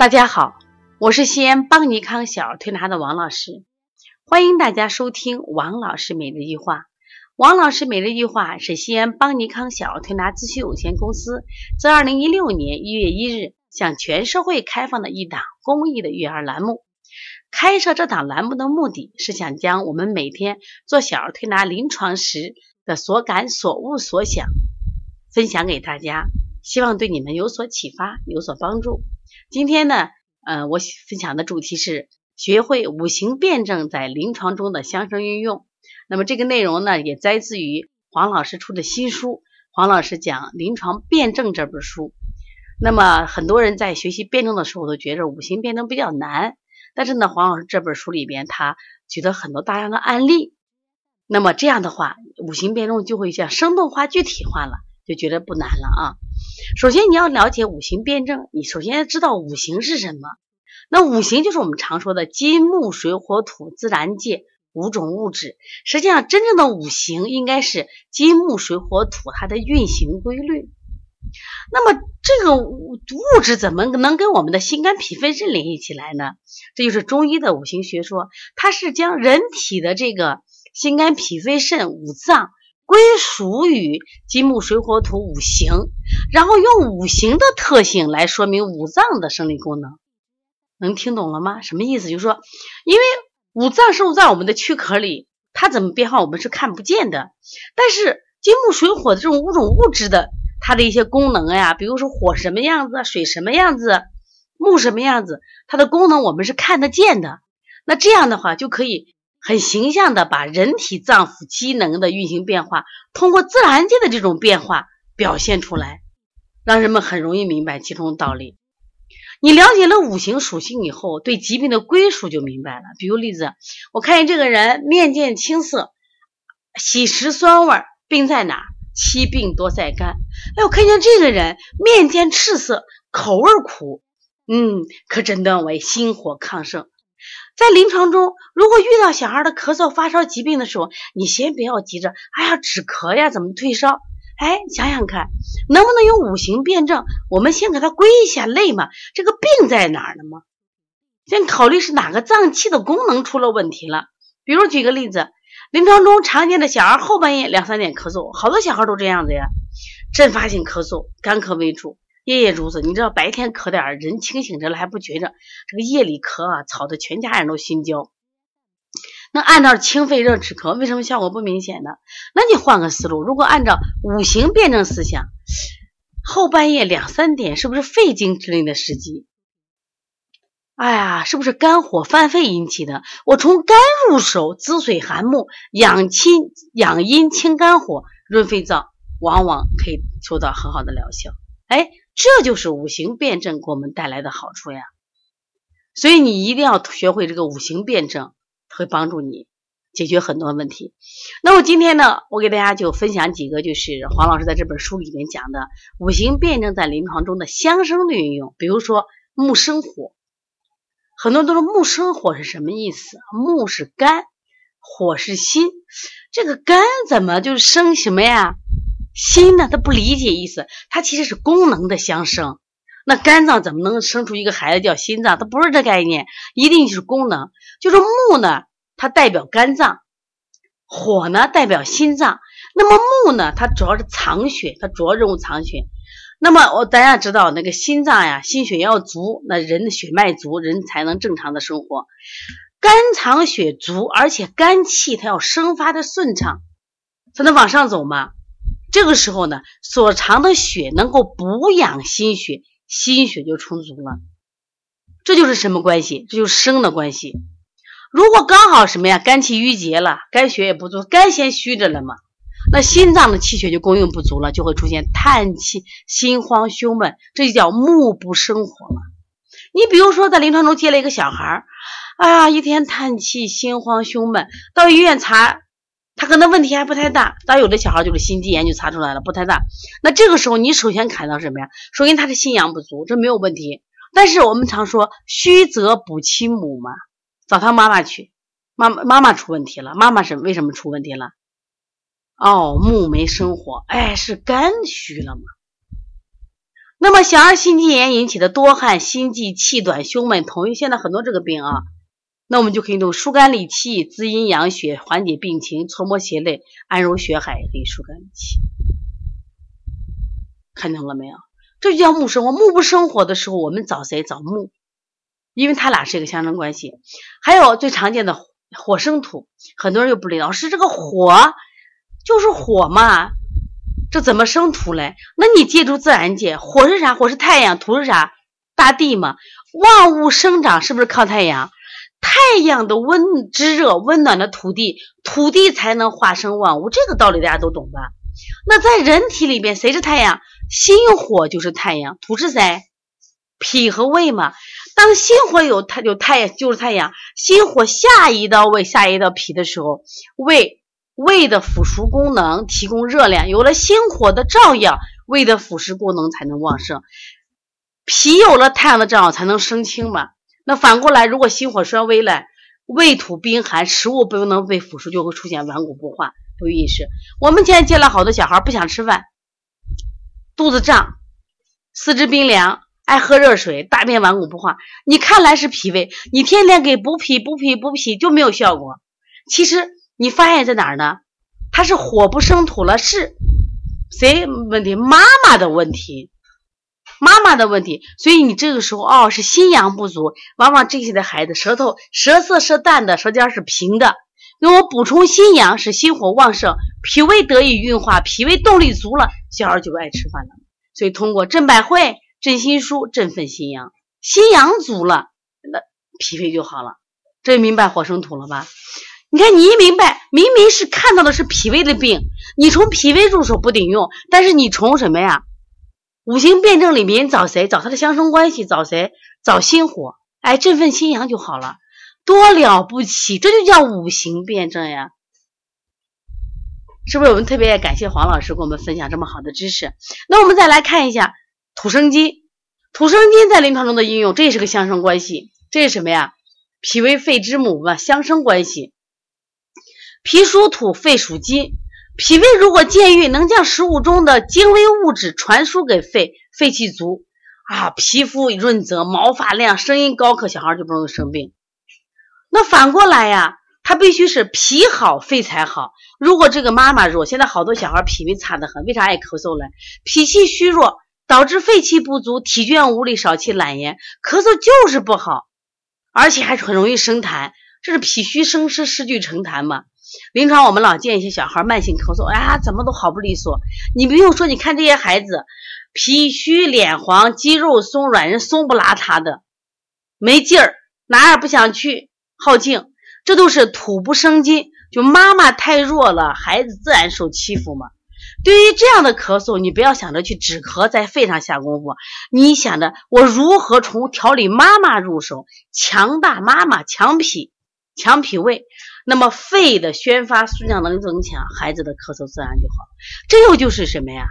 大家好，我是西安邦尼康小儿推拿的王老师，欢迎大家收听王老师每日一话。王老师每日一话是西安邦尼康小儿推拿咨询有限公司自二零一六年一月一日向全社会开放的一档公益的育儿栏目。开设这档栏目的目的是想将我们每天做小儿推拿临床时的所感所悟所想分享给大家，希望对你们有所启发，有所帮助。今天呢，呃，我分享的主题是学会五行辩证在临床中的相生运用。那么这个内容呢，也摘自于黄老师出的新书《黄老师讲临床辩证》这本书。那么很多人在学习辩证的时候都觉着五行辩证比较难，但是呢，黄老师这本书里边他举了很多大量的案例。那么这样的话，五行辩证就会像生动化、具体化了，就觉得不难了啊。首先，你要了解五行辩证，你首先要知道五行是什么。那五行就是我们常说的金木水火土自然界五种物质。实际上，真正的五行应该是金木水火土它的运行规律。那么，这个物质怎么能跟我们的心肝脾肺肾联系起来呢？这就是中医的五行学说，它是将人体的这个心肝脾肺肾五脏。归属于金木水火土五行，然后用五行的特性来说明五脏的生理功能，能听懂了吗？什么意思？就是说，因为五脏生活在我们的躯壳里，它怎么变化我们是看不见的。但是金木水火的这种五种物质的它的一些功能呀，比如说火什么样子，水什么样子，木什么样子，它的功能我们是看得见的。那这样的话就可以。很形象的把人体脏腑机能的运行变化，通过自然界的这种变化表现出来，让人们很容易明白其中的道理。你了解了五行属性以后，对疾病的归属就明白了。比如例子，我看见这个人面见青色，喜食酸味，病在哪？七病多在肝。哎，我看见这个人面见赤色，口味苦，嗯，可诊断为心火亢盛。在临床中，如果遇到小孩的咳嗽、发烧疾病的时候，你先不要急着，哎呀止咳呀，怎么退烧？哎，想想看，能不能用五行辩证？我们先给他归一下类嘛，这个病在哪儿呢嘛？先考虑是哪个脏器的功能出了问题了。比如举个例子，临床中常见的小孩后半夜两三点咳嗽，好多小孩都这样子呀，阵发性咳嗽，干咳为主。夜夜如此，你知道白天咳点儿，人清醒着了还不觉着，这个夜里咳啊，吵得全家人都心焦。那按照清肺热止咳，为什么效果不明显呢？那你换个思路，如果按照五行辩证思想，后半夜两三点是不是肺经之类的时机？哎呀，是不是肝火犯肺引起的？我从肝入手，滋水涵木，养清养阴清肝火，润肺燥，往往可以收到很好的疗效。哎。这就是五行辩证给我们带来的好处呀，所以你一定要学会这个五行辩证，会帮助你解决很多问题。那么今天呢，我给大家就分享几个，就是黄老师在这本书里面讲的五行辩证在临床中的相生的运用。比如说木生火，很多都说木生火是什么意思？木是肝，火是心，这个肝怎么就生什么呀？心呢，他不理解意思，它其实是功能的相生。那肝脏怎么能生出一个孩子叫心脏？它不是这概念，一定是功能。就是木呢，它代表肝脏；火呢，代表心脏。那么木呢，它主要是藏血，它主要任务藏血。那么我大家知道，那个心脏呀，心血要足，那人的血脉足，人才能正常的生活。肝藏血足，而且肝气它要生发的顺畅，才能往上走嘛。这个时候呢，所藏的血能够补养心血，心血就充足了。这就是什么关系？这就是生的关系。如果刚好什么呀，肝气郁结了，肝血也不足，肝先虚着了嘛，那心脏的气血就供应不足了，就会出现叹气、心慌、胸闷，这就叫目不生火了。你比如说，在临床中接了一个小孩儿，哎呀，一天叹气、心慌、胸闷，到医院查。他可能问题还不太大，但有的小孩就是心肌炎就查出来了，不太大。那这个时候你首先看到什么呀？首先他是心阳不足，这没有问题。但是我们常说虚则补其母嘛，找他妈妈去，妈妈妈妈出问题了，妈妈是为什么出问题了？哦，木没生火，哎，是肝虚了嘛？那么小儿心肌炎引起的多汗、心悸、气短、胸闷、头晕，现在很多这个病啊，那我们就可以用疏肝理气、滋阴养血、缓解病情、搓摩血泪、安揉血海，可以疏肝理气。看懂了没有？这就叫木生火。木不生火的时候，我们找谁？找木，因为它俩是一个相生关系。还有最常见的火生土，很多人又不理老师，这个火就是火嘛。这怎么生土嘞？那你借助自然界，火是啥？火是太阳，土是啥？大地嘛。万物生长是不是靠太阳？太阳的温炙热温暖的土地，土地才能化生万物。这个道理大家都懂吧？那在人体里边，谁是太阳？心火就是太阳，土是谁？脾和胃嘛。当心火有太有太阳就是太阳，心火下移到胃，下移到脾的时候，胃。胃的腐熟功能提供热量，有了心火的照耀，胃的腐蚀功能才能旺盛。脾有了太阳的照耀，才能生清嘛。那反过来，如果心火衰微了，胃土冰寒，食物不能被腐熟，就会出现顽固不化、不饮食。我们现在见了好多小孩不想吃饭，肚子胀，四肢冰凉，爱喝热水，大便顽固不化。你看来是脾胃，你天天给补脾、补脾、补脾就没有效果。其实。你发现在哪儿呢？他是火不生土了，是谁问题？妈妈的问题，妈妈的问题。所以你这个时候哦，是心阳不足，往往这些的孩子舌头舌色是淡的，舌尖是平的。那我补充心阳，使心火旺盛，脾胃得以运化，脾胃动力足了，小孩就爱吃饭了。所以通过镇百会、镇心舒、振奋心阳，心阳足了，那脾胃就好了。这明白火生土了吧？你看，你一明白，明明是看到的是脾胃的病，你从脾胃入手不顶用，但是你从什么呀？五行辩证里面找谁？找他的相生关系，找谁？找心火，哎，振奋心阳就好了，多了不起，这就叫五行辩证呀，是不是？我们特别感谢黄老师给我们分享这么好的知识。那我们再来看一下土生金，土生金在临床中的应用，这也是个相生关系，这是什么呀？脾胃肺之母嘛，相生关系。脾属土，肺属金。脾胃如果健运，能将食物中的精微物质传输给肺，肺气足啊，皮肤润泽，毛发亮，声音高亢，小孩就不容易生病。那反过来呀，他必须是脾好，肺才好。如果这个妈妈弱，现在好多小孩脾胃差得很，为啥爱咳嗽嘞？脾气虚弱，导致肺气不足，体倦无力，少气懒言，咳嗽就是不好，而且还很容易生痰，这是脾虚生湿，湿聚成痰嘛。临床我们老见一些小孩慢性咳嗽，哎呀，怎么都好不利索。你不用说，你看这些孩子，脾虚脸黄，肌肉松软，人松不拉塌的，没劲儿，哪也不想去，好静，这都是土不生金，就妈妈太弱了，孩子自然受欺负嘛。对于这样的咳嗽，你不要想着去止咳，在肺上下功夫，你想着我如何从调理妈妈入手，强大妈妈，强脾，强脾胃。那么肺的宣发顺畅能力增强，孩子的咳嗽自然就好。这又就是什么呀？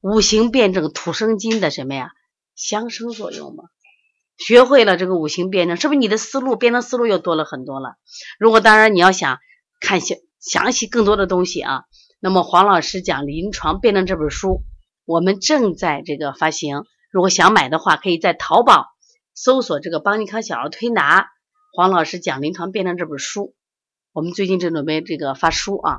五行辩证土生金的什么呀？相生作用嘛。学会了这个五行辩证，是不是你的思路辩证思路又多了很多了？如果当然你要想看详详细更多的东西啊，那么黄老师讲临床辩证这本书，我们正在这个发行。如果想买的话，可以在淘宝搜索这个邦尼康小儿推拿黄老师讲临床辩证这本书。我们最近正准备这个发书啊，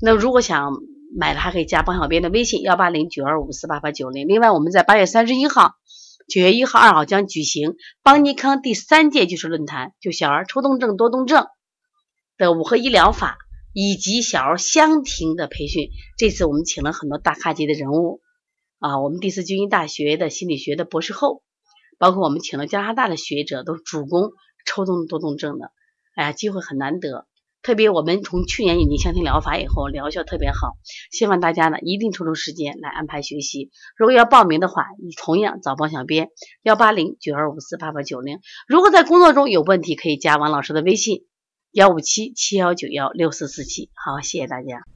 那如果想买的，还可以加帮小编的微信幺八零九二五四八八九零。另外，我们在八月三十一号、九月一号、二号将举行邦尼康第三届技术论坛，就小儿抽动症、多动症的五合一疗法以及小儿相庭的培训。这次我们请了很多大咖级的人物啊，我们第四军医大学的心理学的博士后，包括我们请了加拿大的学者，都主攻抽动多动症的。哎呀，机会很难得，特别我们从去年引进香庭疗法以后，疗效特别好。希望大家呢一定抽出时间来安排学习。如果要报名的话，你同样找包小编幺八零九二五四八八九零。如果在工作中有问题，可以加王老师的微信幺五七七幺九幺六四四七。好，谢谢大家。